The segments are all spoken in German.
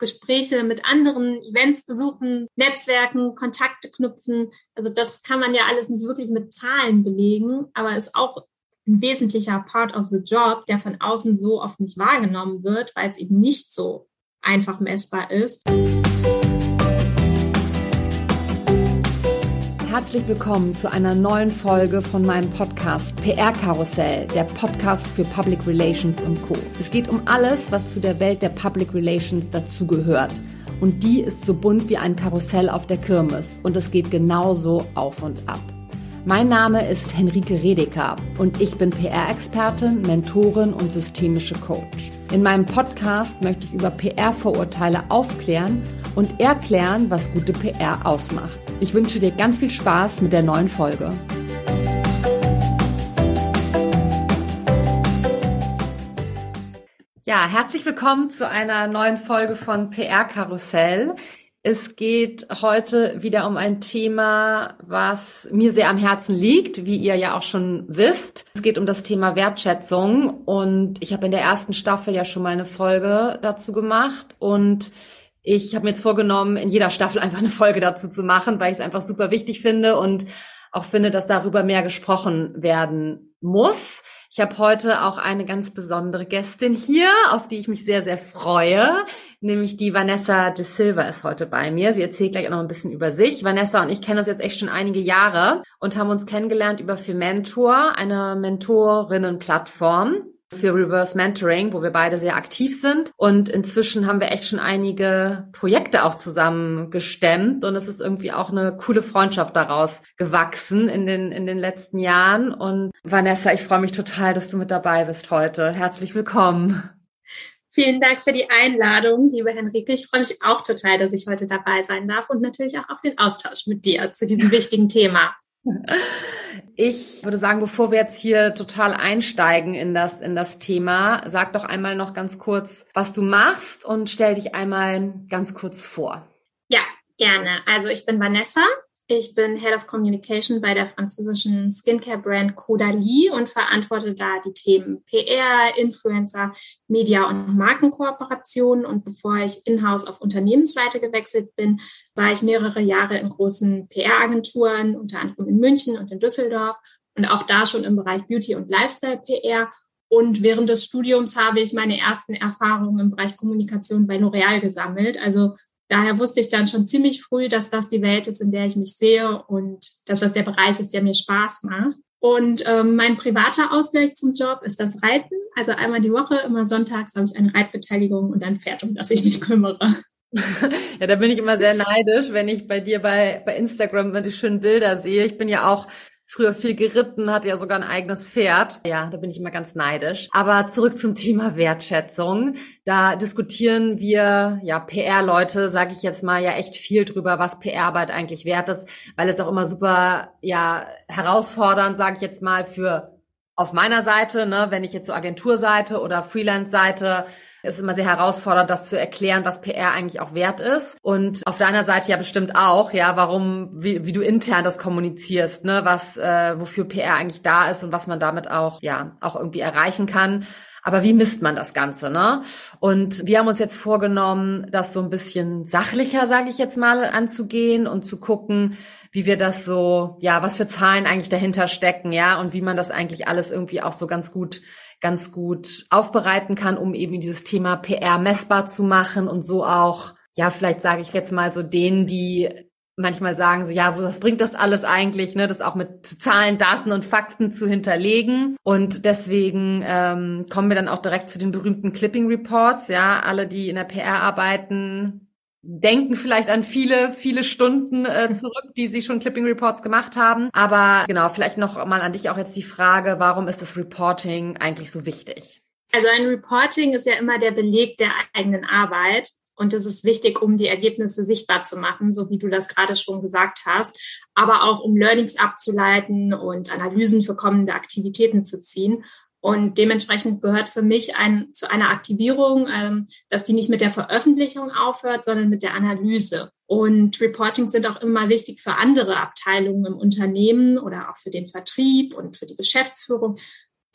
Gespräche mit anderen, Events besuchen, Netzwerken, Kontakte knüpfen. Also das kann man ja alles nicht wirklich mit Zahlen belegen, aber ist auch ein wesentlicher Part of the Job, der von außen so oft nicht wahrgenommen wird, weil es eben nicht so einfach messbar ist. Herzlich willkommen zu einer neuen Folge von meinem Podcast PR Karussell, der Podcast für Public Relations und Co. Es geht um alles, was zu der Welt der Public Relations dazugehört. Und die ist so bunt wie ein Karussell auf der Kirmes. Und es geht genauso auf und ab. Mein Name ist Henrike Redeker und ich bin PR-Expertin, Mentorin und systemische Coach. In meinem Podcast möchte ich über PR-Vorurteile aufklären und erklären, was gute PR ausmacht. Ich wünsche dir ganz viel Spaß mit der neuen Folge. Ja, herzlich willkommen zu einer neuen Folge von PR Karussell. Es geht heute wieder um ein Thema, was mir sehr am Herzen liegt, wie ihr ja auch schon wisst. Es geht um das Thema Wertschätzung und ich habe in der ersten Staffel ja schon mal eine Folge dazu gemacht und ich habe mir jetzt vorgenommen, in jeder Staffel einfach eine Folge dazu zu machen, weil ich es einfach super wichtig finde und auch finde, dass darüber mehr gesprochen werden muss. Ich habe heute auch eine ganz besondere Gästin hier, auf die ich mich sehr, sehr freue. Nämlich die Vanessa de Silva ist heute bei mir. Sie erzählt gleich auch noch ein bisschen über sich. Vanessa und ich kennen uns jetzt echt schon einige Jahre und haben uns kennengelernt über Fementor, eine Mentorinnenplattform für Reverse Mentoring, wo wir beide sehr aktiv sind. Und inzwischen haben wir echt schon einige Projekte auch zusammen gestemmt. Und es ist irgendwie auch eine coole Freundschaft daraus gewachsen in den, in den letzten Jahren. Und Vanessa, ich freue mich total, dass du mit dabei bist heute. Herzlich willkommen. Vielen Dank für die Einladung, liebe Henrike. Ich freue mich auch total, dass ich heute dabei sein darf und natürlich auch auf den Austausch mit dir zu diesem wichtigen Thema. Ich würde sagen, bevor wir jetzt hier total einsteigen in das, in das Thema, sag doch einmal noch ganz kurz, was du machst und stell dich einmal ganz kurz vor. Ja, gerne. Also ich bin Vanessa. Ich bin Head of Communication bei der französischen Skincare-Brand Caudalie und verantworte da die Themen PR, Influencer, Media und Markenkooperationen. Und bevor ich in-house auf Unternehmensseite gewechselt bin, war ich mehrere Jahre in großen PR-Agenturen, unter anderem in München und in Düsseldorf und auch da schon im Bereich Beauty und Lifestyle-PR. Und während des Studiums habe ich meine ersten Erfahrungen im Bereich Kommunikation bei L'Oreal gesammelt. Also daher wusste ich dann schon ziemlich früh, dass das die Welt ist, in der ich mich sehe und dass das der Bereich ist, der mir Spaß macht. Und ähm, mein privater Ausgleich zum Job ist das Reiten. Also einmal die Woche, immer sonntags habe ich eine Reitbeteiligung und ein Pferd, um das ich mich kümmere. Ja, da bin ich immer sehr neidisch, wenn ich bei dir bei, bei Instagram immer die schönen Bilder sehe. Ich bin ja auch früher viel geritten, hatte ja sogar ein eigenes Pferd. Ja, da bin ich immer ganz neidisch. Aber zurück zum Thema Wertschätzung. Da diskutieren wir, ja, PR-Leute, sage ich jetzt mal, ja echt viel drüber, was PR-Arbeit eigentlich wert ist, weil es auch immer super, ja, herausfordernd, sage ich jetzt mal, für auf meiner Seite, ne, wenn ich jetzt so Agenturseite oder Freelance-Seite es ist immer sehr herausfordernd, das zu erklären, was PR eigentlich auch wert ist. Und auf deiner Seite ja bestimmt auch, ja, warum, wie, wie du intern das kommunizierst, ne, was, äh, wofür PR eigentlich da ist und was man damit auch, ja, auch irgendwie erreichen kann. Aber wie misst man das Ganze, ne? Und wir haben uns jetzt vorgenommen, das so ein bisschen sachlicher, sage ich jetzt mal, anzugehen und zu gucken, wie wir das so, ja, was für Zahlen eigentlich dahinter stecken, ja, und wie man das eigentlich alles irgendwie auch so ganz gut ganz gut aufbereiten kann, um eben dieses Thema PR messbar zu machen und so auch, ja, vielleicht sage ich jetzt mal so denen, die manchmal sagen so, ja, was bringt das alles eigentlich, ne, das auch mit Zahlen, Daten und Fakten zu hinterlegen. Und deswegen ähm, kommen wir dann auch direkt zu den berühmten Clipping Reports. Ja, alle, die in der PR arbeiten, denken vielleicht an viele, viele Stunden äh, zurück, die sie schon Clipping Reports gemacht haben. Aber genau, vielleicht noch mal an dich auch jetzt die Frage, warum ist das Reporting eigentlich so wichtig? Also ein Reporting ist ja immer der Beleg der eigenen Arbeit. Und es ist wichtig, um die Ergebnisse sichtbar zu machen, so wie du das gerade schon gesagt hast, aber auch um Learnings abzuleiten und Analysen für kommende Aktivitäten zu ziehen. Und dementsprechend gehört für mich ein, zu einer Aktivierung, ähm, dass die nicht mit der Veröffentlichung aufhört, sondern mit der Analyse. Und Reportings sind auch immer wichtig für andere Abteilungen im Unternehmen oder auch für den Vertrieb und für die Geschäftsführung,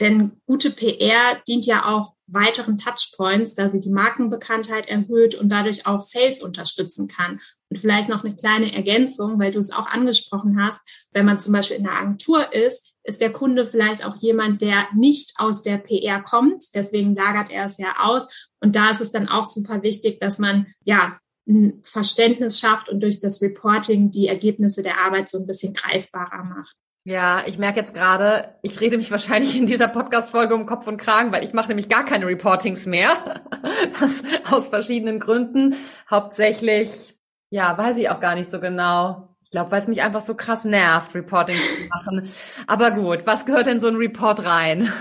Denn gute PR dient ja auch weiteren Touchpoints, da sie die Markenbekanntheit erhöht und dadurch auch Sales unterstützen kann. Und vielleicht noch eine kleine Ergänzung, weil du es auch angesprochen hast. Wenn man zum Beispiel in der Agentur ist, ist der Kunde vielleicht auch jemand, der nicht aus der PR kommt. Deswegen lagert er es ja aus. Und da ist es dann auch super wichtig, dass man ja ein Verständnis schafft und durch das Reporting die Ergebnisse der Arbeit so ein bisschen greifbarer macht. Ja, ich merke jetzt gerade, ich rede mich wahrscheinlich in dieser Podcast-Folge um Kopf und Kragen, weil ich mache nämlich gar keine Reportings mehr. Das aus verschiedenen Gründen. Hauptsächlich, ja, weiß ich auch gar nicht so genau. Ich glaube, weil es mich einfach so krass nervt, Reportings zu machen. Aber gut, was gehört denn so ein Report rein?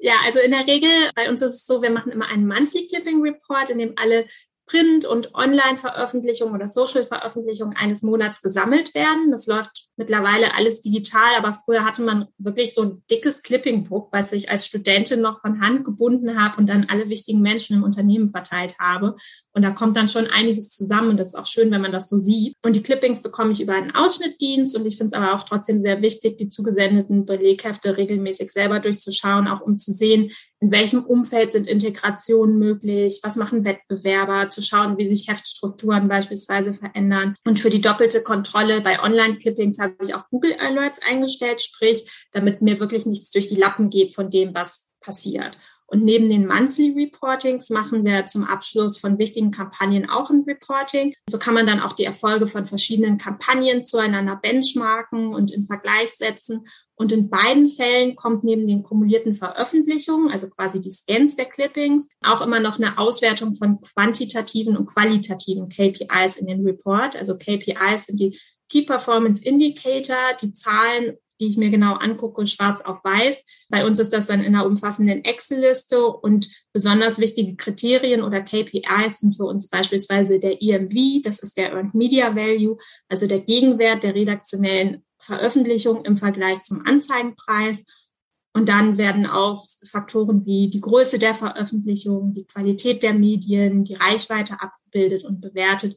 Ja, also in der Regel, bei uns ist es so, wir machen immer einen Monthly Clipping Report, in dem alle Print- und Online-Veröffentlichungen oder Social-Veröffentlichungen eines Monats gesammelt werden. Das läuft mittlerweile alles digital, aber früher hatte man wirklich so ein dickes Clipping-Book, was ich als Studentin noch von Hand gebunden habe und dann alle wichtigen Menschen im Unternehmen verteilt habe. Und da kommt dann schon einiges zusammen das ist auch schön, wenn man das so sieht. Und die Clippings bekomme ich über einen Ausschnittdienst und ich finde es aber auch trotzdem sehr wichtig, die zugesendeten Beleghefte regelmäßig selber durchzuschauen, auch um zu sehen, in welchem Umfeld sind Integrationen möglich, was machen Wettbewerber, zu schauen, wie sich Heftstrukturen beispielsweise verändern. Und für die doppelte Kontrolle bei Online-Clippings habe ich auch Google Alerts eingestellt, sprich, damit mir wirklich nichts durch die Lappen geht von dem, was passiert. Und neben den Monthly Reportings machen wir zum Abschluss von wichtigen Kampagnen auch ein Reporting. So kann man dann auch die Erfolge von verschiedenen Kampagnen zueinander benchmarken und in Vergleich setzen. Und in beiden Fällen kommt neben den kumulierten Veröffentlichungen, also quasi die Scans der Clippings, auch immer noch eine Auswertung von quantitativen und qualitativen KPIs in den Report. Also KPIs sind die Key Performance Indicator, die Zahlen die ich mir genau angucke, schwarz auf weiß. Bei uns ist das dann in einer umfassenden Excel-Liste und besonders wichtige Kriterien oder KPIs sind für uns beispielsweise der EMV, das ist der Earned Media Value, also der Gegenwert der redaktionellen Veröffentlichung im Vergleich zum Anzeigenpreis. Und dann werden auch Faktoren wie die Größe der Veröffentlichung, die Qualität der Medien, die Reichweite abgebildet und bewertet.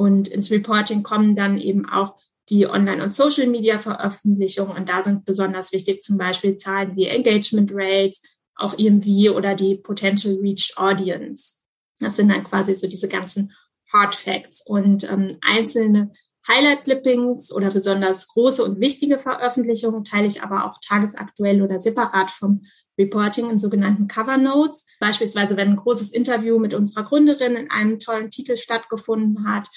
Und ins Reporting kommen dann eben auch die Online- und Social-Media-Veröffentlichungen. Und da sind besonders wichtig zum Beispiel Zahlen wie Engagement Rates, auch EMV oder die Potential Reach Audience. Das sind dann quasi so diese ganzen Hard Facts. Und ähm, einzelne Highlight-Clippings oder besonders große und wichtige Veröffentlichungen teile ich aber auch tagesaktuell oder separat vom Reporting in sogenannten Cover Notes. Beispielsweise, wenn ein großes Interview mit unserer Gründerin in einem tollen Titel stattgefunden hat,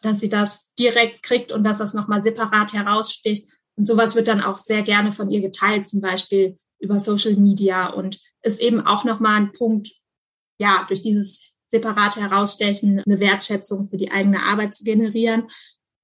dass sie das direkt kriegt und dass das nochmal separat heraussticht. Und sowas wird dann auch sehr gerne von ihr geteilt, zum Beispiel über Social Media und ist eben auch nochmal ein Punkt, ja, durch dieses separate Herausstechen eine Wertschätzung für die eigene Arbeit zu generieren.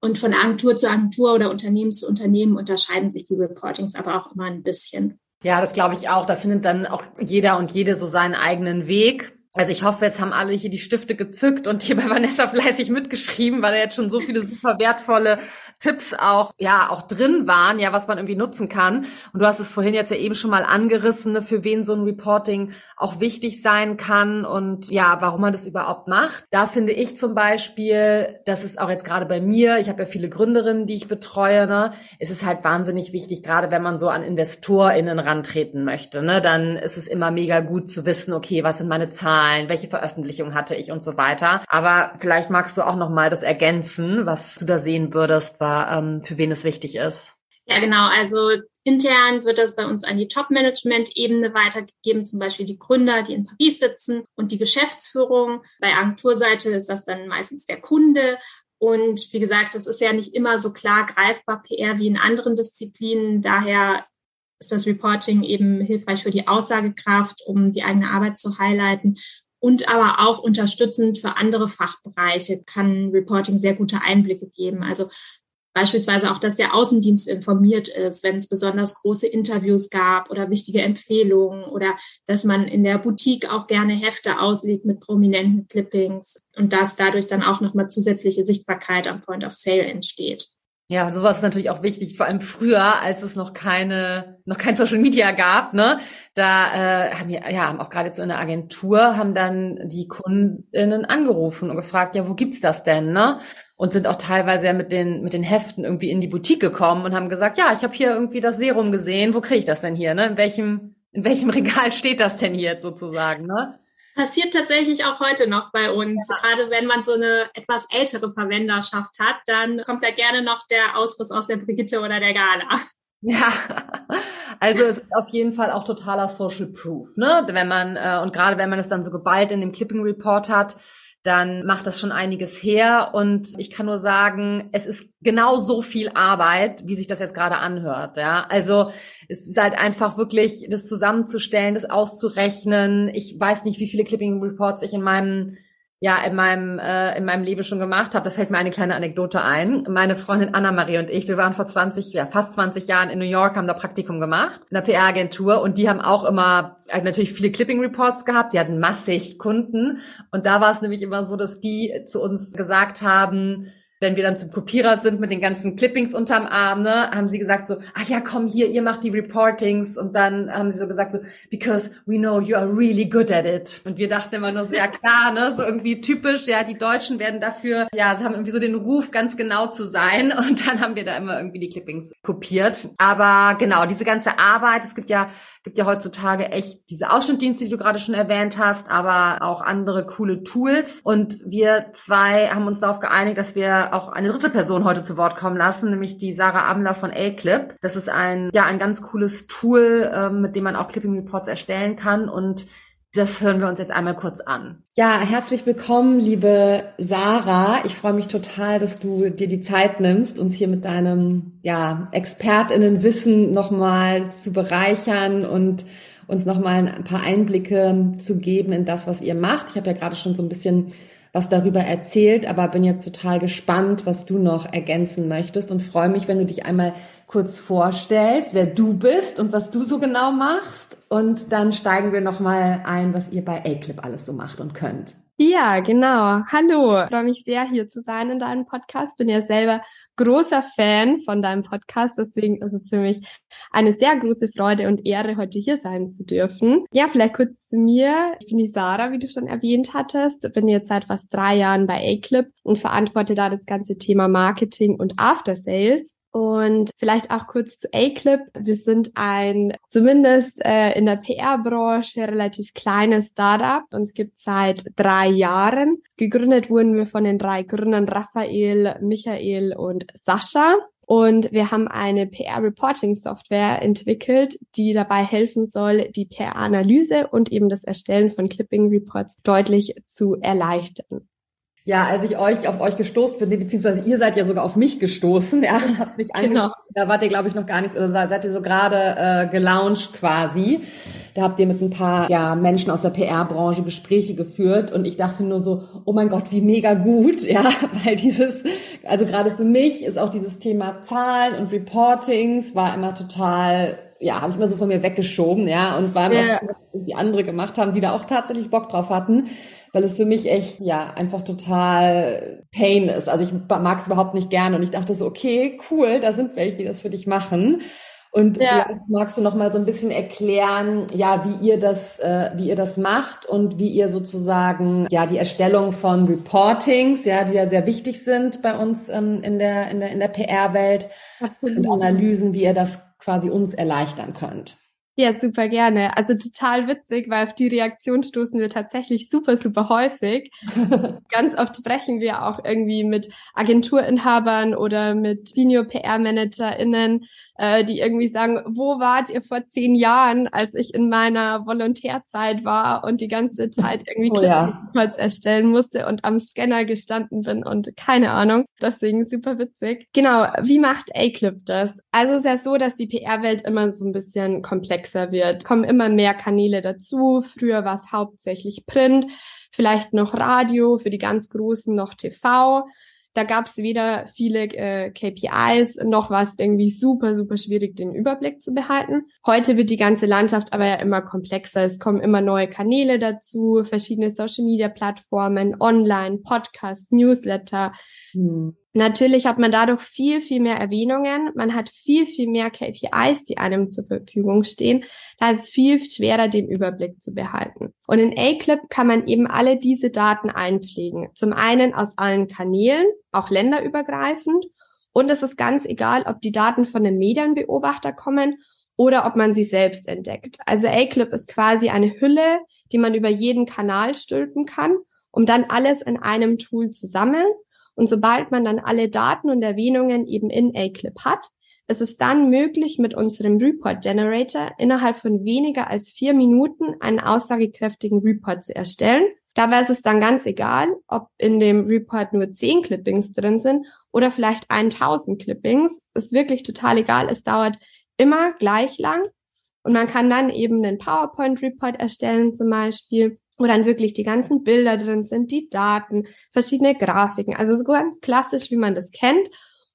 Und von Agentur zu Agentur oder Unternehmen zu Unternehmen unterscheiden sich die Reportings aber auch immer ein bisschen. Ja, das glaube ich auch. Da findet dann auch jeder und jede so seinen eigenen Weg. Also ich hoffe, jetzt haben alle hier die Stifte gezückt und hier bei Vanessa fleißig mitgeschrieben, weil da jetzt schon so viele super wertvolle Tipps auch, ja, auch drin waren, ja, was man irgendwie nutzen kann. Und du hast es vorhin jetzt ja eben schon mal angerissen, ne, für wen so ein Reporting auch wichtig sein kann und ja, warum man das überhaupt macht. Da finde ich zum Beispiel, das ist auch jetzt gerade bei mir, ich habe ja viele Gründerinnen, die ich betreue, ne, es ist halt wahnsinnig wichtig, gerade wenn man so an InvestorInnen rantreten möchte, ne, dann ist es immer mega gut zu wissen, okay, was sind meine Zahlen, welche Veröffentlichung hatte ich und so weiter. Aber vielleicht magst du auch nochmal das ergänzen, was du da sehen würdest, war, ähm, für wen es wichtig ist. Ja, genau. Also intern wird das bei uns an die Top-Management-Ebene weitergegeben, zum Beispiel die Gründer, die in Paris sitzen und die Geschäftsführung. Bei Agenturseite ist das dann meistens der Kunde. Und wie gesagt, das ist ja nicht immer so klar greifbar PR wie in anderen Disziplinen. Daher ist das Reporting eben hilfreich für die Aussagekraft, um die eigene Arbeit zu highlighten. Und aber auch unterstützend für andere Fachbereiche kann Reporting sehr gute Einblicke geben. Also Beispielsweise auch, dass der Außendienst informiert ist, wenn es besonders große Interviews gab oder wichtige Empfehlungen oder dass man in der Boutique auch gerne Hefte auslegt mit prominenten Clippings und dass dadurch dann auch nochmal zusätzliche Sichtbarkeit am Point of Sale entsteht. Ja, sowas ist natürlich auch wichtig, vor allem früher, als es noch keine, noch kein Social Media gab, ne? Da äh, haben wir, ja, haben auch gerade jetzt in der Agentur, haben dann die Kundinnen angerufen und gefragt, ja, wo gibt's das denn, ne? Und sind auch teilweise ja mit den, mit den Heften irgendwie in die Boutique gekommen und haben gesagt, ja, ich habe hier irgendwie das Serum gesehen, wo kriege ich das denn hier, ne? In welchem, in welchem Regal steht das denn hier sozusagen, ne? passiert tatsächlich auch heute noch bei uns. Ja. Gerade wenn man so eine etwas ältere Verwenderschaft hat, dann kommt da gerne noch der Ausriss aus der Brigitte oder der Gala. Ja, also es ist auf jeden Fall auch totaler Social Proof, ne? Wenn man äh, und gerade wenn man es dann so geballt in dem Clipping Report hat, dann macht das schon einiges her. Und ich kann nur sagen, es ist genau so viel Arbeit, wie sich das jetzt gerade anhört. Ja, also es ist halt einfach wirklich, das zusammenzustellen, das auszurechnen. Ich weiß nicht, wie viele Clipping Reports ich in meinem ja in meinem äh, in meinem Leben schon gemacht habe. Da fällt mir eine kleine Anekdote ein. Meine Freundin Anna Marie und ich, wir waren vor 20, ja fast 20 Jahren in New York, haben da Praktikum gemacht in der PR-Agentur und die haben auch immer äh, natürlich viele Clipping Reports gehabt. Die hatten massig Kunden und da war es nämlich immer so, dass die zu uns gesagt haben wenn wir dann zum Kopierer sind mit den ganzen Clippings unterm Arm, ne, haben sie gesagt so, ach ja, komm hier, ihr macht die Reportings und dann haben sie so gesagt so, because we know you are really good at it. Und wir dachten immer nur so, ja klar, ne, so irgendwie typisch, ja, die Deutschen werden dafür, ja, sie haben irgendwie so den Ruf, ganz genau zu sein und dann haben wir da immer irgendwie die Clippings kopiert. Aber genau, diese ganze Arbeit, es gibt ja gibt ja heutzutage echt diese Ausschnittdienste, die du gerade schon erwähnt hast, aber auch andere coole Tools. Und wir zwei haben uns darauf geeinigt, dass wir auch eine dritte Person heute zu Wort kommen lassen, nämlich die Sarah Amler von A-Clip. Das ist ein, ja, ein ganz cooles Tool, ähm, mit dem man auch Clipping Reports erstellen kann und das hören wir uns jetzt einmal kurz an. Ja, herzlich willkommen, liebe Sarah. Ich freue mich total, dass du dir die Zeit nimmst, uns hier mit deinem ja, Expertinnenwissen nochmal zu bereichern und uns nochmal ein paar Einblicke zu geben in das, was ihr macht. Ich habe ja gerade schon so ein bisschen was darüber erzählt, aber bin jetzt total gespannt, was du noch ergänzen möchtest und freue mich, wenn du dich einmal kurz vorstellst, wer du bist und was du so genau machst und dann steigen wir nochmal ein, was ihr bei A-Clip alles so macht und könnt. Ja, genau. Hallo. Ich freue mich sehr, hier zu sein in deinem Podcast. Bin ja selber großer Fan von deinem Podcast. Deswegen ist es für mich eine sehr große Freude und Ehre, heute hier sein zu dürfen. Ja, vielleicht kurz zu mir. Ich bin die Sarah, wie du schon erwähnt hattest. Bin jetzt seit fast drei Jahren bei A-Clip und verantworte da das ganze Thema Marketing und After Sales. Und vielleicht auch kurz zu A-Clip. Wir sind ein, zumindest äh, in der PR-Branche, relativ kleines Startup. Uns gibt seit drei Jahren. Gegründet wurden wir von den drei Gründern Raphael, Michael und Sascha. Und wir haben eine PR-Reporting-Software entwickelt, die dabei helfen soll, die PR-Analyse und eben das Erstellen von Clipping-Reports deutlich zu erleichtern. Ja, als ich euch auf euch gestoßen bin, beziehungsweise ihr seid ja sogar auf mich gestoßen, ja, habt mich genau. da wart ihr, glaube ich, noch gar nicht, oder seid ihr so gerade äh, gelauncht quasi. Da habt ihr mit ein paar ja, Menschen aus der PR-Branche Gespräche geführt und ich dachte nur so, oh mein Gott, wie mega gut, ja, weil dieses, also gerade für mich ist auch dieses Thema Zahlen und Reportings war immer total ja, habe ich immer so von mir weggeschoben, ja, und war yeah. auch, die andere gemacht haben, die da auch tatsächlich Bock drauf hatten weil es für mich echt, ja, einfach total Pain ist. Also ich mag es überhaupt nicht gerne und ich dachte so, okay, cool, da sind welche, die das für dich machen. Und ja. vielleicht magst du noch mal so ein bisschen erklären, ja, wie ihr das, äh, wie ihr das macht und wie ihr sozusagen ja die Erstellung von Reportings, ja, die ja sehr wichtig sind bei uns ähm, in der in der in der PR-Welt und Analysen, wie ihr das quasi uns erleichtern könnt. Ja, super gerne. Also total witzig, weil auf die Reaktion stoßen wir tatsächlich super, super häufig. Ganz oft sprechen wir auch irgendwie mit Agenturinhabern oder mit Senior PR-ManagerInnen äh, die irgendwie sagen, wo wart ihr vor zehn Jahren, als ich in meiner Volontärzeit war und die ganze Zeit irgendwie oh, ja. erstellen musste und am Scanner gestanden bin und keine Ahnung. Deswegen super witzig. Genau, wie macht A-Clip das? Also es ist ja so, dass die PR-Welt immer so ein bisschen komplexer wird. Kommen immer mehr Kanäle dazu. Früher war es hauptsächlich Print, vielleicht noch Radio, für die ganz Großen noch TV. Da gab es weder viele äh, KPIs, noch war es irgendwie super, super schwierig, den Überblick zu behalten. Heute wird die ganze Landschaft aber ja immer komplexer. Es kommen immer neue Kanäle dazu, verschiedene Social-Media-Plattformen, Online, Podcast, Newsletter. Mhm. Natürlich hat man dadurch viel, viel mehr Erwähnungen. Man hat viel, viel mehr KPIs, die einem zur Verfügung stehen. Da ist es viel schwerer, den Überblick zu behalten. Und in A-Clip kann man eben alle diese Daten einpflegen. Zum einen aus allen Kanälen, auch länderübergreifend. Und es ist ganz egal, ob die Daten von einem Medienbeobachter kommen oder ob man sie selbst entdeckt. Also A-Clip ist quasi eine Hülle, die man über jeden Kanal stülpen kann, um dann alles in einem Tool zu sammeln und sobald man dann alle Daten und Erwähnungen eben in A-Clip hat, ist es dann möglich, mit unserem Report Generator innerhalb von weniger als vier Minuten einen aussagekräftigen Report zu erstellen. Dabei ist es dann ganz egal, ob in dem Report nur zehn Clippings drin sind oder vielleicht 1000 Clippings. Ist wirklich total egal. Es dauert immer gleich lang. Und man kann dann eben einen PowerPoint-Report erstellen zum Beispiel wo dann wirklich die ganzen Bilder drin sind, die Daten, verschiedene Grafiken, also so ganz klassisch, wie man das kennt.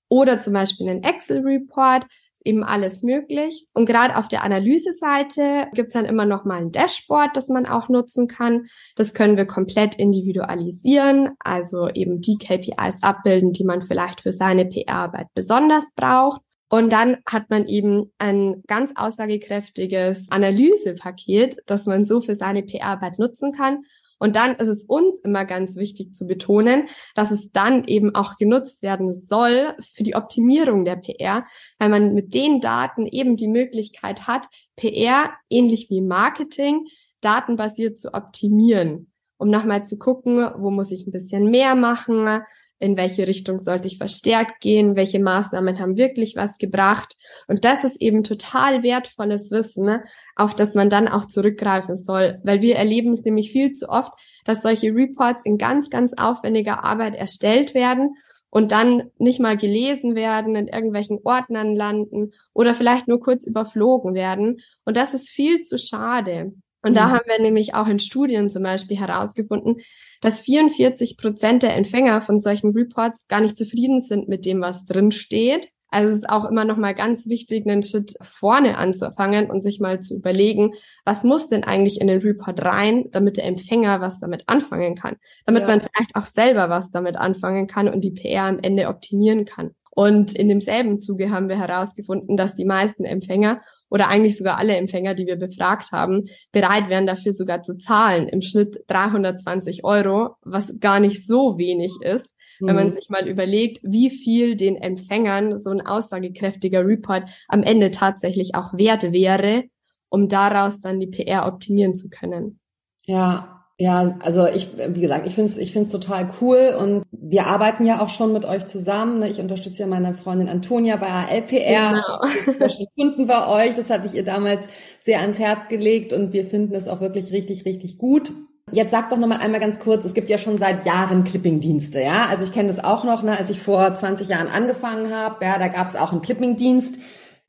Oder zum Beispiel einen Excel-Report, ist eben alles möglich. Und gerade auf der Analyse-Seite gibt's dann immer noch mal ein Dashboard, das man auch nutzen kann. Das können wir komplett individualisieren, also eben die KPIs abbilden, die man vielleicht für seine PR-Arbeit besonders braucht. Und dann hat man eben ein ganz aussagekräftiges Analysepaket, das man so für seine PR-Arbeit nutzen kann. Und dann ist es uns immer ganz wichtig zu betonen, dass es dann eben auch genutzt werden soll für die Optimierung der PR, weil man mit den Daten eben die Möglichkeit hat, PR ähnlich wie Marketing datenbasiert zu optimieren, um nochmal zu gucken, wo muss ich ein bisschen mehr machen, in welche Richtung sollte ich verstärkt gehen, welche Maßnahmen haben wirklich was gebracht. Und das ist eben total wertvolles Wissen, ne, auf das man dann auch zurückgreifen soll, weil wir erleben es nämlich viel zu oft, dass solche Reports in ganz, ganz aufwendiger Arbeit erstellt werden und dann nicht mal gelesen werden, in irgendwelchen Ordnern landen oder vielleicht nur kurz überflogen werden. Und das ist viel zu schade. Und mhm. da haben wir nämlich auch in Studien zum Beispiel herausgefunden, dass 44 Prozent der Empfänger von solchen Reports gar nicht zufrieden sind mit dem, was drin steht. Also es ist auch immer noch mal ganz wichtig, einen Schritt vorne anzufangen und sich mal zu überlegen, was muss denn eigentlich in den Report rein, damit der Empfänger was damit anfangen kann, damit ja. man vielleicht auch selber was damit anfangen kann und die PR am Ende optimieren kann. Und in demselben Zuge haben wir herausgefunden, dass die meisten Empfänger oder eigentlich sogar alle Empfänger, die wir befragt haben, bereit wären dafür sogar zu zahlen. Im Schnitt 320 Euro, was gar nicht so wenig ist. Mhm. Wenn man mhm. sich mal überlegt, wie viel den Empfängern so ein aussagekräftiger Report am Ende tatsächlich auch wert wäre, um daraus dann die PR optimieren zu können. Ja, ja, also ich, wie gesagt, ich finde es ich find's total cool und wir arbeiten ja auch schon mit euch zusammen. Ne? Ich unterstütze ja meine Freundin Antonia bei ALPR. Genau. Kunden bei euch, das habe ich ihr damals sehr ans Herz gelegt und wir finden es auch wirklich richtig, richtig gut. Jetzt sag doch noch mal einmal ganz kurz, es gibt ja schon seit Jahren Clipping-Dienste, ja? Also ich kenne das auch noch, ne, als ich vor 20 Jahren angefangen habe, ja, da gab es auch einen Clipping-Dienst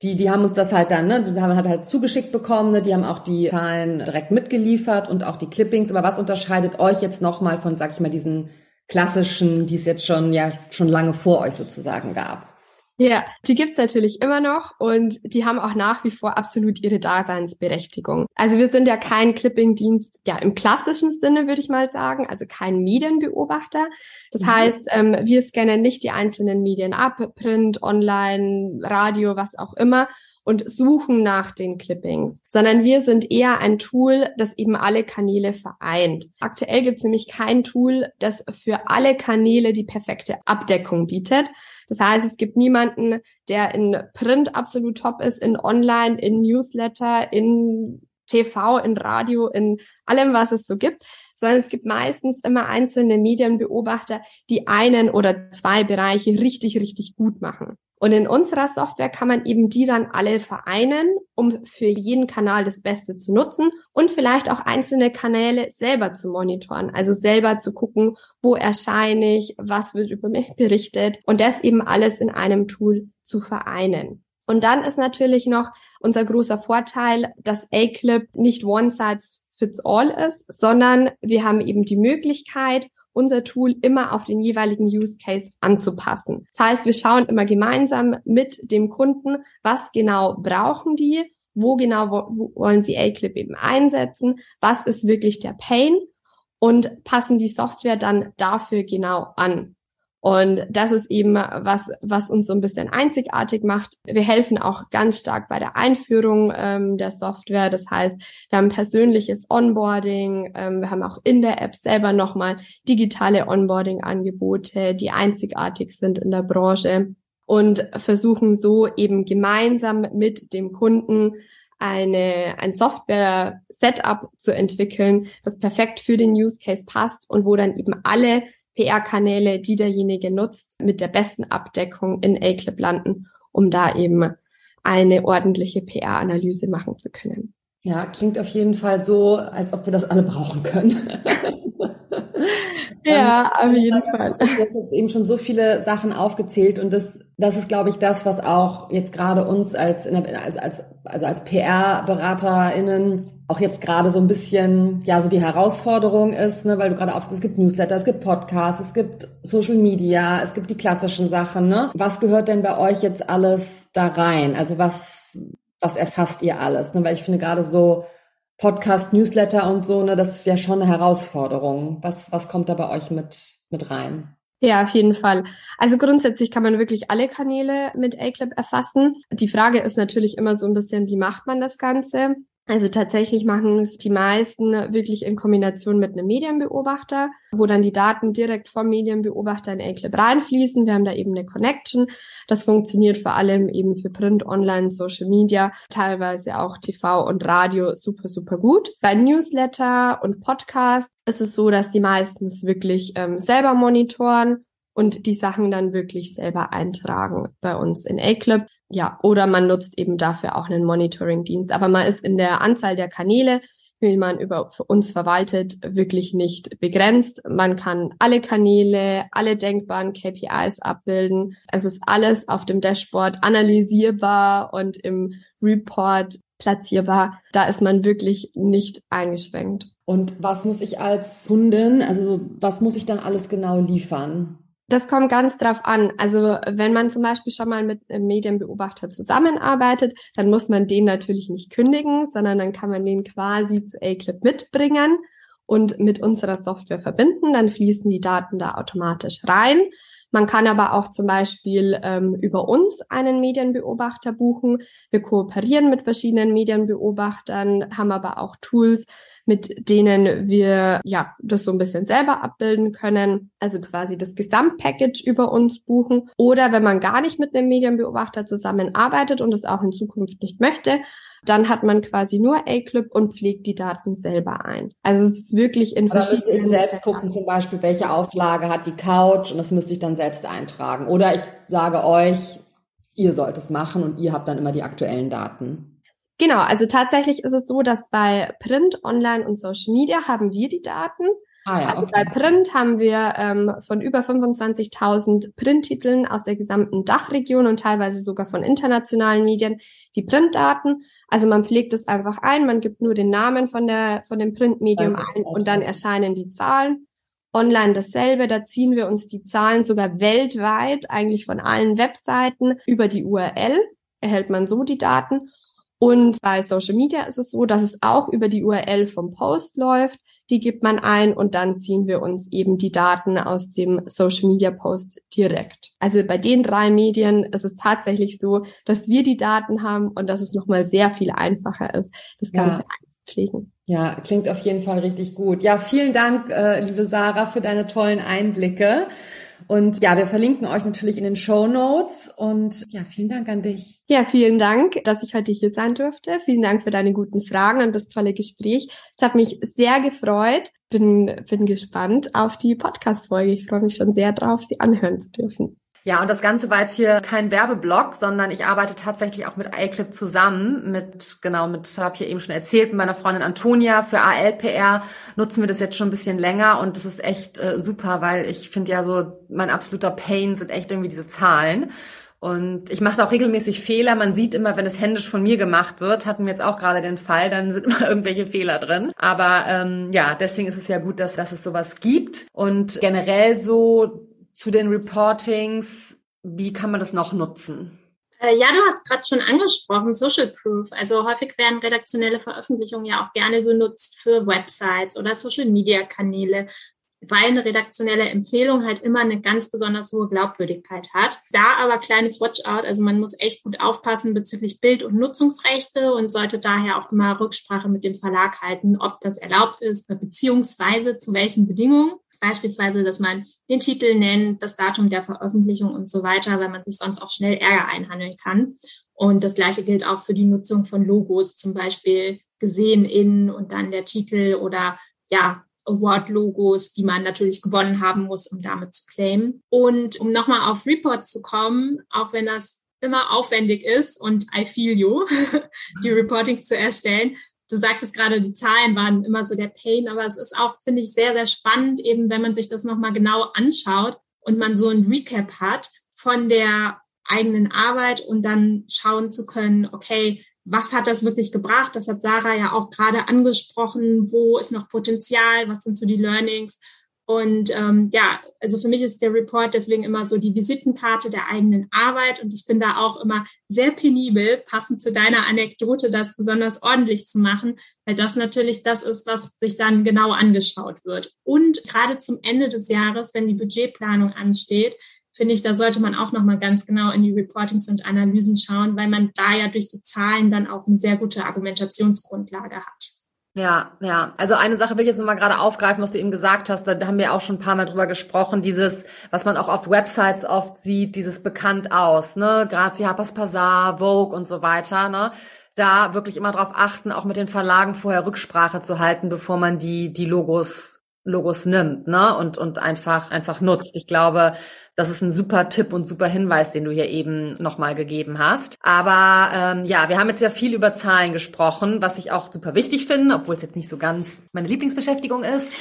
die, die haben uns das halt dann, ne, die haben halt, halt zugeschickt bekommen, ne, die haben auch die Zahlen direkt mitgeliefert und auch die Clippings. Aber was unterscheidet euch jetzt nochmal von, sag ich mal, diesen klassischen, die es jetzt schon, ja, schon lange vor euch sozusagen gab? Ja, die gibt's natürlich immer noch und die haben auch nach wie vor absolut ihre Daseinsberechtigung. Also wir sind ja kein Clipping-Dienst, ja im klassischen Sinne würde ich mal sagen, also kein Medienbeobachter. Das mhm. heißt, ähm, wir scannen nicht die einzelnen Medien ab, Print, Online, Radio, was auch immer und suchen nach den Clippings, sondern wir sind eher ein Tool, das eben alle Kanäle vereint. Aktuell gibt es nämlich kein Tool, das für alle Kanäle die perfekte Abdeckung bietet. Das heißt, es gibt niemanden, der in Print absolut top ist, in Online, in Newsletter, in TV, in Radio, in allem, was es so gibt, sondern es gibt meistens immer einzelne Medienbeobachter, die einen oder zwei Bereiche richtig, richtig gut machen. Und in unserer Software kann man eben die dann alle vereinen, um für jeden Kanal das Beste zu nutzen und vielleicht auch einzelne Kanäle selber zu monitoren, also selber zu gucken, wo erscheine ich, was wird über mich berichtet und das eben alles in einem Tool zu vereinen. Und dann ist natürlich noch unser großer Vorteil, dass A-Clip nicht one size fits all ist, sondern wir haben eben die Möglichkeit, unser Tool immer auf den jeweiligen Use Case anzupassen. Das heißt, wir schauen immer gemeinsam mit dem Kunden, was genau brauchen die, wo genau wo wollen sie A-Clip eben einsetzen, was ist wirklich der Pain und passen die Software dann dafür genau an. Und das ist eben was, was uns so ein bisschen einzigartig macht. Wir helfen auch ganz stark bei der Einführung ähm, der Software. Das heißt, wir haben persönliches Onboarding. Ähm, wir haben auch in der App selber nochmal digitale Onboarding-Angebote, die einzigartig sind in der Branche und versuchen so eben gemeinsam mit dem Kunden eine, ein Software-Setup zu entwickeln, das perfekt für den Use Case passt und wo dann eben alle PR-Kanäle, die derjenige nutzt, mit der besten Abdeckung in A-Clip landen, um da eben eine ordentliche PR-Analyse machen zu können. Ja, klingt auf jeden Fall so, als ob wir das alle brauchen können. ja, auf jeden Fall. Du hast jetzt eben schon so viele Sachen aufgezählt und das, das ist, glaube ich, das, was auch jetzt gerade uns als, als, als, also als PR-BeraterInnen auch jetzt gerade so ein bisschen, ja, so die Herausforderung ist, ne, weil du gerade auf, es gibt Newsletter, es gibt Podcasts, es gibt Social Media, es gibt die klassischen Sachen, ne? Was gehört denn bei euch jetzt alles da rein? Also was, was erfasst ihr alles? Ne? Weil ich finde gerade so Podcast, Newsletter und so, ne, das ist ja schon eine Herausforderung. Was, was kommt da bei euch mit, mit rein? Ja, auf jeden Fall. Also grundsätzlich kann man wirklich alle Kanäle mit A-Clip erfassen. Die Frage ist natürlich immer so ein bisschen, wie macht man das Ganze? Also tatsächlich machen es die meisten wirklich in Kombination mit einem Medienbeobachter, wo dann die Daten direkt vom Medienbeobachter in A-Clip reinfließen. Wir haben da eben eine Connection. Das funktioniert vor allem eben für Print, Online, Social Media, teilweise auch TV und Radio super, super gut. Bei Newsletter und Podcast ist es so, dass die meisten es wirklich ähm, selber monitoren und die Sachen dann wirklich selber eintragen bei uns in A-Clip. Ja, oder man nutzt eben dafür auch einen Monitoring-Dienst. Aber man ist in der Anzahl der Kanäle, wie man über uns verwaltet, wirklich nicht begrenzt. Man kann alle Kanäle, alle denkbaren KPIs abbilden. Es ist alles auf dem Dashboard analysierbar und im Report platzierbar. Da ist man wirklich nicht eingeschränkt. Und was muss ich als Kundin, also was muss ich dann alles genau liefern? Das kommt ganz drauf an. Also wenn man zum Beispiel schon mal mit einem Medienbeobachter zusammenarbeitet, dann muss man den natürlich nicht kündigen, sondern dann kann man den quasi zu A-Clip mitbringen und mit unserer Software verbinden. Dann fließen die Daten da automatisch rein. Man kann aber auch zum Beispiel ähm, über uns einen Medienbeobachter buchen. Wir kooperieren mit verschiedenen Medienbeobachtern, haben aber auch Tools, mit denen wir ja das so ein bisschen selber abbilden können, also quasi das Gesamtpackage über uns buchen. Oder wenn man gar nicht mit einem Medienbeobachter zusammenarbeitet und es auch in Zukunft nicht möchte, dann hat man quasi nur A-Clip und pflegt die Daten selber ein. Also es ist wirklich in Aber verschiedenen... ich selbst gucken zum Beispiel, welche Auflage hat die Couch und das müsste ich dann selbst eintragen. Oder ich sage euch, ihr sollt es machen und ihr habt dann immer die aktuellen Daten. Genau, also tatsächlich ist es so, dass bei Print, Online und Social Media haben wir die Daten. Ah, ja, also okay. bei Print haben wir ähm, von über 25.000 Printtiteln aus der gesamten Dachregion und teilweise sogar von internationalen Medien die Printdaten. Also man pflegt es einfach ein, man gibt nur den Namen von der von dem Printmedium ein und dann erscheinen die Zahlen. Online dasselbe, da ziehen wir uns die Zahlen sogar weltweit, eigentlich von allen Webseiten über die URL erhält man so die Daten und bei Social Media ist es so, dass es auch über die URL vom Post läuft. Die gibt man ein und dann ziehen wir uns eben die Daten aus dem Social Media Post direkt. Also bei den drei Medien ist es tatsächlich so, dass wir die Daten haben und dass es nochmal sehr viel einfacher ist, das Ganze ja. einzupflegen. Ja, klingt auf jeden Fall richtig gut. Ja, vielen Dank, äh, liebe Sarah, für deine tollen Einblicke. Und ja, wir verlinken euch natürlich in den Show Notes. Und ja, vielen Dank an dich. Ja, vielen Dank, dass ich heute hier sein durfte. Vielen Dank für deine guten Fragen und das tolle Gespräch. Es hat mich sehr gefreut. Bin, bin gespannt auf die Podcast-Folge. Ich freue mich schon sehr drauf, sie anhören zu dürfen. Ja, und das Ganze war jetzt hier kein Werbeblock, sondern ich arbeite tatsächlich auch mit iClip zusammen, mit, genau, mit, habe ich ja eben schon erzählt, mit meiner Freundin Antonia. Für ALPR nutzen wir das jetzt schon ein bisschen länger und das ist echt äh, super, weil ich finde ja so, mein absoluter Pain sind echt irgendwie diese Zahlen. Und ich mache auch regelmäßig Fehler. Man sieht immer, wenn es händisch von mir gemacht wird, hatten wir jetzt auch gerade den Fall, dann sind immer irgendwelche Fehler drin. Aber ähm, ja, deswegen ist es ja gut, dass, dass es sowas gibt. Und generell so zu den Reportings, wie kann man das noch nutzen? Äh, ja, du hast gerade schon angesprochen, Social Proof. Also häufig werden redaktionelle Veröffentlichungen ja auch gerne genutzt für Websites oder Social Media Kanäle. weil eine redaktionelle Empfehlung halt immer eine ganz besonders hohe Glaubwürdigkeit hat. Da aber kleines Watchout, also man muss echt gut aufpassen bezüglich Bild- und Nutzungsrechte und sollte daher auch immer Rücksprache mit dem Verlag halten, ob das erlaubt ist, beziehungsweise zu welchen Bedingungen. Beispielsweise, dass man den Titel nennt, das Datum der Veröffentlichung und so weiter, weil man sich sonst auch schnell Ärger einhandeln kann. Und das Gleiche gilt auch für die Nutzung von Logos, zum Beispiel gesehen in und dann der Titel oder ja, Award-Logos, die man natürlich gewonnen haben muss, um damit zu claimen. Und um nochmal auf Reports zu kommen, auch wenn das immer aufwendig ist und I feel you, die Reportings zu erstellen. Du sagtest gerade, die Zahlen waren immer so der Pain, aber es ist auch, finde ich, sehr, sehr spannend, eben wenn man sich das nochmal genau anschaut und man so ein Recap hat von der eigenen Arbeit und dann schauen zu können, okay, was hat das wirklich gebracht? Das hat Sarah ja auch gerade angesprochen. Wo ist noch Potenzial? Was sind so die Learnings? Und ähm, ja, also für mich ist der Report deswegen immer so die Visitenkarte der eigenen Arbeit. Und ich bin da auch immer sehr penibel, passend zu deiner Anekdote, das besonders ordentlich zu machen, weil das natürlich das ist, was sich dann genau angeschaut wird. Und gerade zum Ende des Jahres, wenn die Budgetplanung ansteht, finde ich, da sollte man auch nochmal ganz genau in die Reportings und Analysen schauen, weil man da ja durch die Zahlen dann auch eine sehr gute Argumentationsgrundlage hat. Ja, ja. Also eine Sache will ich jetzt nochmal gerade aufgreifen, was du eben gesagt hast. Da haben wir auch schon ein paar Mal drüber gesprochen. Dieses, was man auch auf Websites oft sieht, dieses bekannt aus, ne? Grazia Harper's Bazaar, Vogue und so weiter, ne? Da wirklich immer drauf achten, auch mit den Verlagen vorher Rücksprache zu halten, bevor man die, die Logos Logos nimmt, ne? Und, und einfach, einfach nutzt. Ich glaube, das ist ein super Tipp und super Hinweis, den du hier eben nochmal gegeben hast. Aber ähm, ja, wir haben jetzt ja viel über Zahlen gesprochen, was ich auch super wichtig finde, obwohl es jetzt nicht so ganz meine Lieblingsbeschäftigung ist.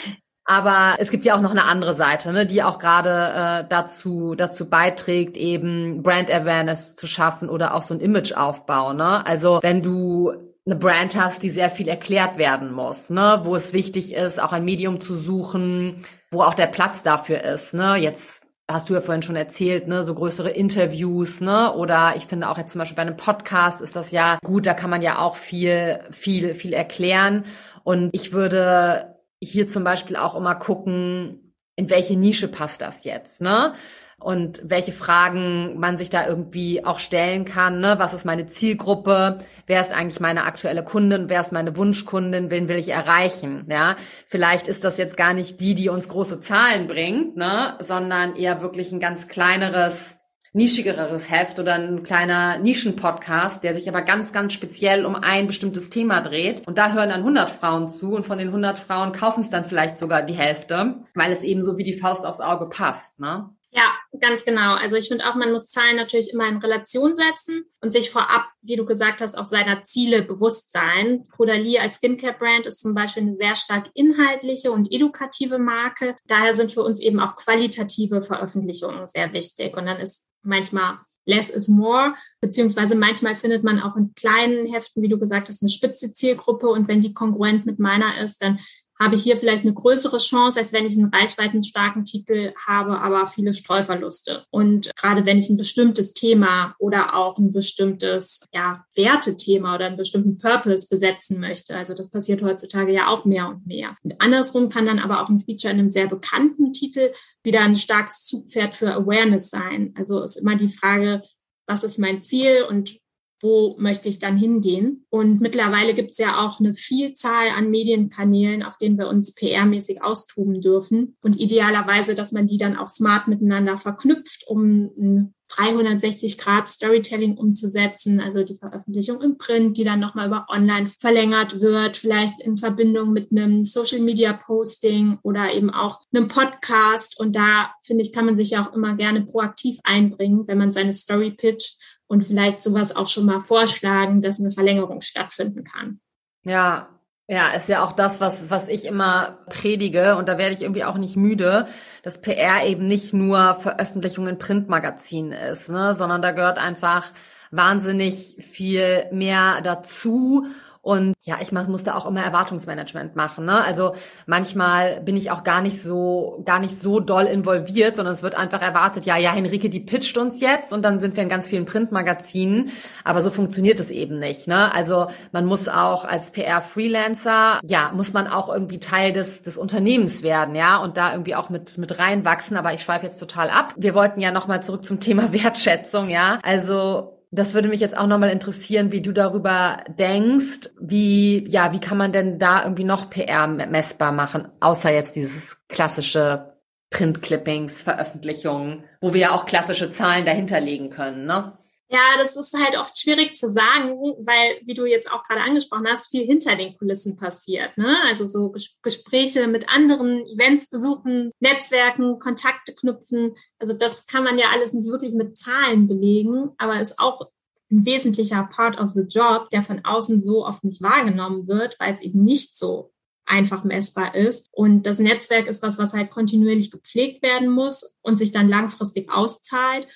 Aber es gibt ja auch noch eine andere Seite, ne, die auch gerade äh, dazu dazu beiträgt, eben Brand Awareness zu schaffen oder auch so ein Imageaufbau. Ne? Also wenn du eine Brand hast, die sehr viel erklärt werden muss, ne, wo es wichtig ist, auch ein Medium zu suchen, wo auch der Platz dafür ist. Ne? Jetzt hast du ja vorhin schon erzählt, ne, so größere Interviews, ne, oder ich finde auch jetzt zum Beispiel bei einem Podcast ist das ja gut, da kann man ja auch viel, viel, viel erklären. Und ich würde hier zum Beispiel auch immer gucken, in welche Nische passt das jetzt, ne? Und welche Fragen man sich da irgendwie auch stellen kann. Ne? Was ist meine Zielgruppe? Wer ist eigentlich meine aktuelle Kundin? Wer ist meine Wunschkundin? Wen will ich erreichen? Ja, vielleicht ist das jetzt gar nicht die, die uns große Zahlen bringt, ne? sondern eher wirklich ein ganz kleineres nischigeres Heft oder ein kleiner Nischenpodcast, der sich aber ganz, ganz speziell um ein bestimmtes Thema dreht. Und da hören dann 100 Frauen zu und von den 100 Frauen kaufen es dann vielleicht sogar die Hälfte, weil es eben so wie die Faust aufs Auge passt. Ne? Ja, ganz genau. Also ich finde auch, man muss Zahlen natürlich immer in Relation setzen und sich vorab, wie du gesagt hast, auch seiner Ziele bewusst sein. Caudalie als Skincare-Brand ist zum Beispiel eine sehr stark inhaltliche und edukative Marke. Daher sind für uns eben auch qualitative Veröffentlichungen sehr wichtig. Und dann ist manchmal less is more, beziehungsweise manchmal findet man auch in kleinen Heften, wie du gesagt hast, eine spitze Zielgruppe und wenn die kongruent mit meiner ist, dann habe ich hier vielleicht eine größere Chance, als wenn ich einen reichweitenstarken Titel habe, aber viele Streuverluste. Und gerade wenn ich ein bestimmtes Thema oder auch ein bestimmtes ja, Wertethema oder einen bestimmten Purpose besetzen möchte, also das passiert heutzutage ja auch mehr und mehr. Und andersrum kann dann aber auch ein Feature in einem sehr bekannten Titel wieder ein starkes Zugpferd für Awareness sein. Also ist immer die Frage, was ist mein Ziel und wo möchte ich dann hingehen? Und mittlerweile gibt es ja auch eine Vielzahl an Medienkanälen, auf denen wir uns PR-mäßig austoben dürfen. Und idealerweise, dass man die dann auch smart miteinander verknüpft, um ein 360 Grad Storytelling umzusetzen, also die Veröffentlichung im Print, die dann nochmal über online verlängert wird, vielleicht in Verbindung mit einem Social Media Posting oder eben auch einem Podcast. Und da finde ich, kann man sich ja auch immer gerne proaktiv einbringen, wenn man seine Story pitcht und vielleicht sowas auch schon mal vorschlagen, dass eine Verlängerung stattfinden kann. Ja, ja, ist ja auch das, was, was ich immer predige und da werde ich irgendwie auch nicht müde, dass PR eben nicht nur Veröffentlichung in Printmagazinen ist, ne, sondern da gehört einfach wahnsinnig viel mehr dazu Und ja, ich musste auch immer Erwartungsmanagement machen. Ne? Also manchmal bin ich auch gar nicht so, gar nicht so doll involviert, sondern es wird einfach erwartet, ja, ja, Henrike, die pitcht uns jetzt und dann sind wir in ganz vielen Printmagazinen. Aber so funktioniert es eben nicht. Ne? Also man muss auch als PR-Freelancer, ja, muss man auch irgendwie Teil des, des Unternehmens werden, ja, und da irgendwie auch mit, mit reinwachsen. Aber ich schweife jetzt total ab. Wir wollten ja nochmal zurück zum Thema Wertschätzung, ja. Also das würde mich jetzt auch nochmal interessieren, wie du darüber denkst. Wie, ja, wie kann man denn da irgendwie noch PR messbar machen, außer jetzt dieses klassische Print-Clippings, Veröffentlichungen, wo wir ja auch klassische Zahlen dahinterlegen können, ne? Ja, das ist halt oft schwierig zu sagen, weil, wie du jetzt auch gerade angesprochen hast, viel hinter den Kulissen passiert. Ne? Also so Gespräche mit anderen, Events besuchen, Netzwerken, Kontakte knüpfen. Also das kann man ja alles nicht wirklich mit Zahlen belegen, aber ist auch ein wesentlicher Part of the Job, der von außen so oft nicht wahrgenommen wird, weil es eben nicht so einfach messbar ist. Und das Netzwerk ist was, was halt kontinuierlich gepflegt werden muss und sich dann langfristig auszahlt.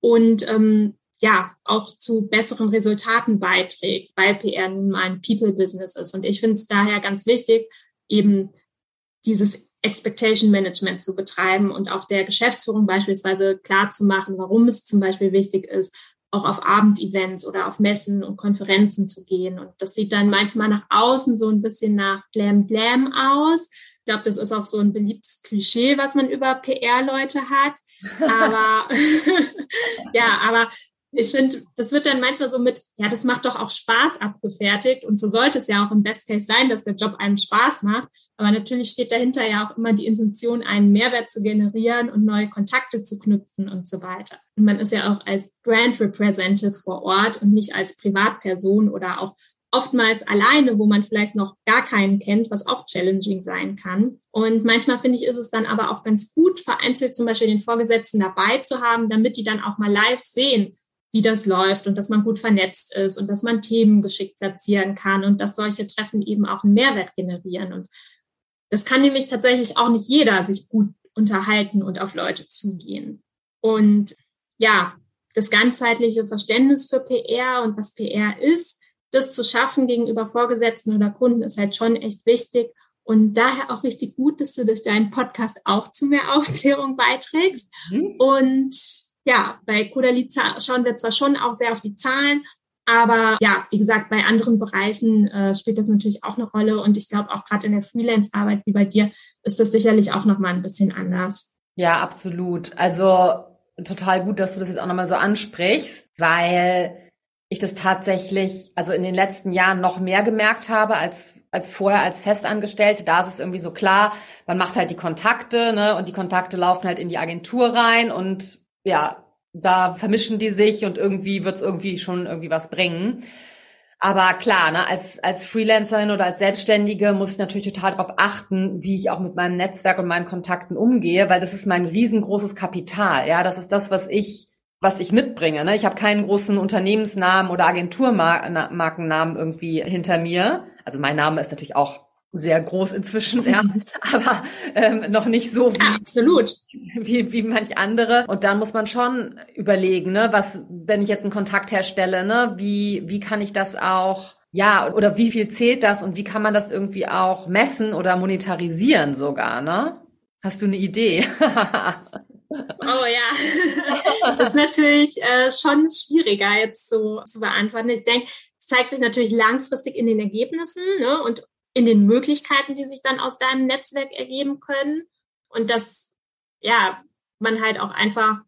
Und ähm, ja auch zu besseren Resultaten beiträgt, weil PR nun mal ein People-Business ist. Und ich finde es daher ganz wichtig, eben dieses Expectation Management zu betreiben und auch der Geschäftsführung beispielsweise klar zu machen, warum es zum Beispiel wichtig ist, auch auf Abendevents oder auf Messen und Konferenzen zu gehen. Und das sieht dann manchmal nach außen so ein bisschen nach Glam Glam aus. Ich glaube, das ist auch so ein beliebtes Klischee, was man über PR-Leute hat. Aber ja, aber ich finde, das wird dann manchmal so mit, ja, das macht doch auch Spaß abgefertigt. Und so sollte es ja auch im Best Case sein, dass der Job einem Spaß macht. Aber natürlich steht dahinter ja auch immer die Intention, einen Mehrwert zu generieren und neue Kontakte zu knüpfen und so weiter. Und man ist ja auch als Brand Representative vor Ort und nicht als Privatperson oder auch oftmals alleine, wo man vielleicht noch gar keinen kennt, was auch challenging sein kann. Und manchmal finde ich, ist es dann aber auch ganz gut, vereinzelt zum Beispiel den Vorgesetzten dabei zu haben, damit die dann auch mal live sehen, wie das läuft und dass man gut vernetzt ist und dass man Themen geschickt platzieren kann und dass solche Treffen eben auch einen Mehrwert generieren. Und das kann nämlich tatsächlich auch nicht jeder sich gut unterhalten und auf Leute zugehen. Und ja, das ganzheitliche Verständnis für PR und was PR ist, das zu schaffen gegenüber Vorgesetzten oder Kunden ist halt schon echt wichtig. Und daher auch richtig gut, dass du durch deinen Podcast auch zu mehr Aufklärung beiträgst. Mhm. Und ja, bei Kodali schauen wir zwar schon auch sehr auf die Zahlen, aber ja, wie gesagt, bei anderen Bereichen äh, spielt das natürlich auch eine Rolle. Und ich glaube, auch gerade in der Freelance-Arbeit wie bei dir ist das sicherlich auch nochmal ein bisschen anders. Ja, absolut. Also total gut, dass du das jetzt auch nochmal so ansprichst, weil ich das tatsächlich, also in den letzten Jahren noch mehr gemerkt habe als als vorher als Festangestellte. Da ist es irgendwie so klar, man macht halt die Kontakte, ne, und die Kontakte laufen halt in die Agentur rein und ja, da vermischen die sich und irgendwie wird's irgendwie schon irgendwie was bringen. Aber klar, ne, als, als Freelancerin oder als Selbstständige muss ich natürlich total darauf achten, wie ich auch mit meinem Netzwerk und meinen Kontakten umgehe, weil das ist mein riesengroßes Kapital. Ja, das ist das, was ich, was ich mitbringe. Ne? Ich habe keinen großen Unternehmensnamen oder Agenturmarkennamen irgendwie hinter mir. Also mein Name ist natürlich auch sehr groß inzwischen, ja, aber ähm, noch nicht so wie, ja, absolut. wie wie manch andere. Und dann muss man schon überlegen, ne, was, wenn ich jetzt einen Kontakt herstelle, ne, wie wie kann ich das auch ja, oder wie viel zählt das und wie kann man das irgendwie auch messen oder monetarisieren sogar, ne? Hast du eine Idee? Oh ja, das ist natürlich äh, schon schwieriger jetzt so zu beantworten. Ich denke, es zeigt sich natürlich langfristig in den Ergebnissen ne? und in den Möglichkeiten, die sich dann aus deinem Netzwerk ergeben können. Und dass, ja, man halt auch einfach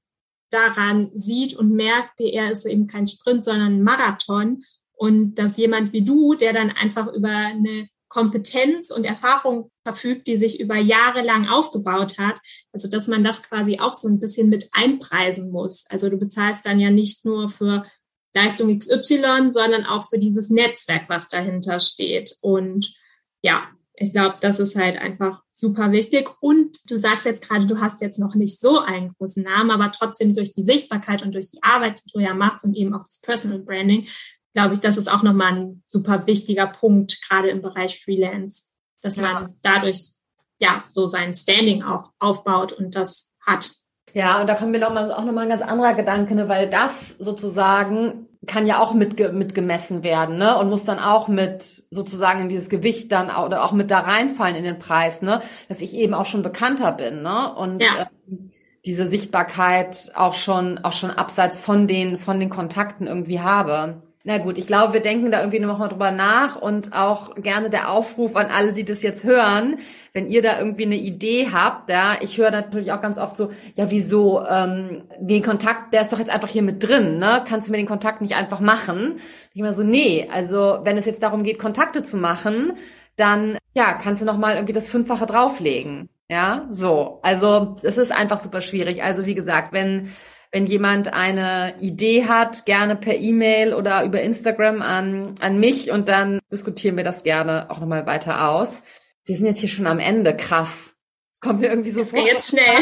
daran sieht und merkt, PR ist eben kein Sprint, sondern ein Marathon. Und dass jemand wie du, der dann einfach über eine Kompetenz und Erfahrung verfügt, die sich über Jahre lang aufgebaut hat. Also, dass man das quasi auch so ein bisschen mit einpreisen muss. Also, du bezahlst dann ja nicht nur für Leistung XY, sondern auch für dieses Netzwerk, was dahinter steht. Und ja, ich glaube, das ist halt einfach super wichtig. Und du sagst jetzt gerade, du hast jetzt noch nicht so einen großen Namen, aber trotzdem durch die Sichtbarkeit und durch die Arbeit, die du ja machst und eben auch das Personal Branding, glaube ich, das ist auch nochmal ein super wichtiger Punkt, gerade im Bereich Freelance, dass ja. man dadurch ja so sein Standing auch aufbaut und das hat. Ja, und da kommt mir noch mal, auch nochmal ein ganz anderer Gedanke, ne, weil das sozusagen kann ja auch mit, mitgemessen werden, ne? Und muss dann auch mit sozusagen in dieses Gewicht dann auch, oder auch mit da reinfallen in den Preis, ne? Dass ich eben auch schon bekannter bin, ne? Und ja. äh, diese Sichtbarkeit auch schon, auch schon abseits von den, von den Kontakten irgendwie habe. Na gut, ich glaube, wir denken da irgendwie noch mal drüber nach und auch gerne der Aufruf an alle, die das jetzt hören, wenn ihr da irgendwie eine Idee habt, ja, ich höre natürlich auch ganz oft so, ja, wieso, ähm, den Kontakt, der ist doch jetzt einfach hier mit drin, ne? Kannst du mir den Kontakt nicht einfach machen? Ich immer so, nee, also wenn es jetzt darum geht, Kontakte zu machen, dann ja, kannst du noch mal irgendwie das Fünffache drauflegen. Ja, so. Also es ist einfach super schwierig. Also wie gesagt, wenn wenn jemand eine Idee hat, gerne per E-Mail oder über Instagram an, an mich und dann diskutieren wir das gerne auch nochmal weiter aus. Wir sind jetzt hier schon am Ende. Krass. Es kommt mir irgendwie so das vor, jetzt schnell.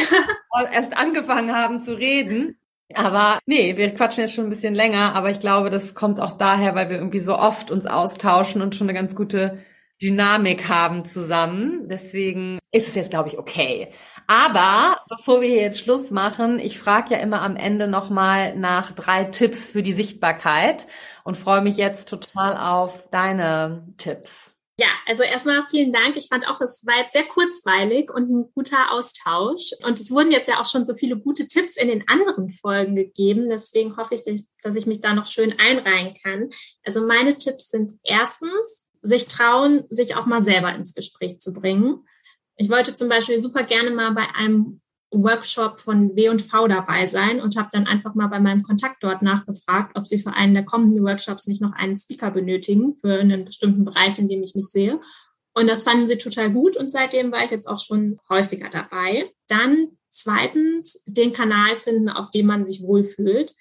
erst angefangen haben zu reden. Aber nee, wir quatschen jetzt schon ein bisschen länger, aber ich glaube, das kommt auch daher, weil wir irgendwie so oft uns austauschen und schon eine ganz gute Dynamik haben zusammen. Deswegen ist es jetzt, glaube ich, okay. Aber bevor wir hier jetzt Schluss machen, ich frage ja immer am Ende nochmal nach drei Tipps für die Sichtbarkeit und freue mich jetzt total auf deine Tipps. Ja, also erstmal vielen Dank. Ich fand auch, es war jetzt sehr kurzweilig und ein guter Austausch. Und es wurden jetzt ja auch schon so viele gute Tipps in den anderen Folgen gegeben. Deswegen hoffe ich, dass ich mich da noch schön einreihen kann. Also meine Tipps sind erstens, sich trauen, sich auch mal selber ins Gespräch zu bringen. Ich wollte zum Beispiel super gerne mal bei einem Workshop von W&V dabei sein und habe dann einfach mal bei meinem Kontakt dort nachgefragt, ob sie für einen der kommenden Workshops nicht noch einen Speaker benötigen für einen bestimmten Bereich, in dem ich mich sehe. Und das fanden sie total gut und seitdem war ich jetzt auch schon häufiger dabei. Dann zweitens den Kanal finden, auf dem man sich wohlfühlt.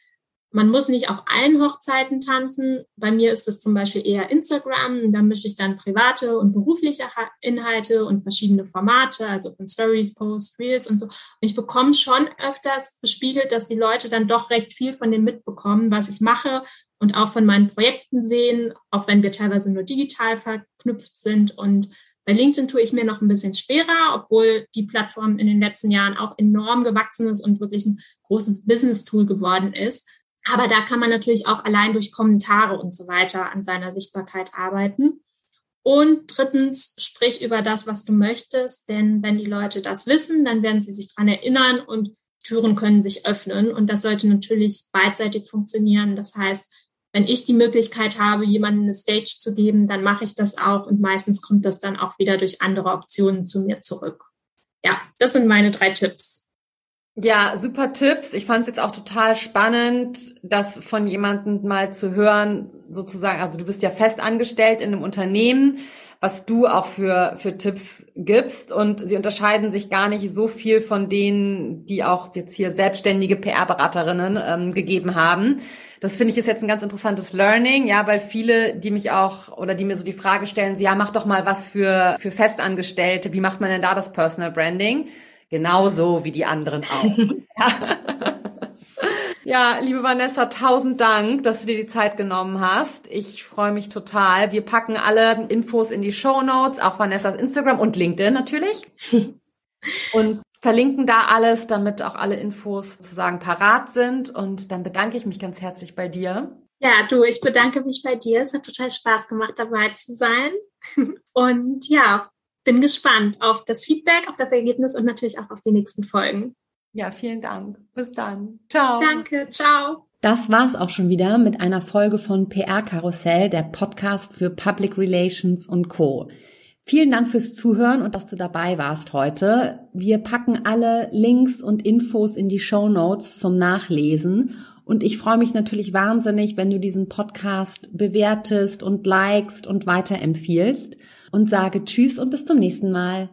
Man muss nicht auf allen Hochzeiten tanzen. Bei mir ist es zum Beispiel eher Instagram. Da mische ich dann private und berufliche Inhalte und verschiedene Formate, also von Stories, Posts, Reels und so. Und ich bekomme schon öfters bespiegelt, dass die Leute dann doch recht viel von dem mitbekommen, was ich mache und auch von meinen Projekten sehen, auch wenn wir teilweise nur digital verknüpft sind. Und bei LinkedIn tue ich mir noch ein bisschen schwerer, obwohl die Plattform in den letzten Jahren auch enorm gewachsen ist und wirklich ein großes Business-Tool geworden ist. Aber da kann man natürlich auch allein durch Kommentare und so weiter an seiner Sichtbarkeit arbeiten. Und drittens, sprich über das, was du möchtest, denn wenn die Leute das wissen, dann werden sie sich dran erinnern und Türen können sich öffnen. Und das sollte natürlich beidseitig funktionieren. Das heißt, wenn ich die Möglichkeit habe, jemandem eine Stage zu geben, dann mache ich das auch und meistens kommt das dann auch wieder durch andere Optionen zu mir zurück. Ja, das sind meine drei Tipps. Ja, super Tipps. Ich fand es jetzt auch total spannend, das von jemandem mal zu hören, sozusagen. Also du bist ja fest angestellt in einem Unternehmen, was du auch für, für Tipps gibst. Und sie unterscheiden sich gar nicht so viel von denen, die auch jetzt hier selbstständige PR-Beraterinnen ähm, gegeben haben. Das finde ich ist jetzt ein ganz interessantes Learning, ja, weil viele, die mich auch oder die mir so die Frage stellen, so, ja, mach doch mal was für, für Festangestellte. Wie macht man denn da das Personal Branding? Genauso wie die anderen auch. ja. ja, liebe Vanessa, tausend Dank, dass du dir die Zeit genommen hast. Ich freue mich total. Wir packen alle Infos in die Show Notes, auch Vanessas Instagram und LinkedIn natürlich. und verlinken da alles, damit auch alle Infos sozusagen parat sind. Und dann bedanke ich mich ganz herzlich bei dir. Ja, du, ich bedanke mich bei dir. Es hat total Spaß gemacht, dabei zu sein. Und ja, bin gespannt auf das Feedback, auf das Ergebnis und natürlich auch auf die nächsten Folgen. Ja, vielen Dank. Bis dann. Ciao. Danke. Ciao. Das war's auch schon wieder mit einer Folge von PR Karussell, der Podcast für Public Relations und Co. Vielen Dank fürs Zuhören und dass du dabei warst heute. Wir packen alle Links und Infos in die Show Notes zum Nachlesen. Und ich freue mich natürlich wahnsinnig, wenn du diesen Podcast bewertest und likest und weiterempfiehlst und sage Tschüss und bis zum nächsten Mal.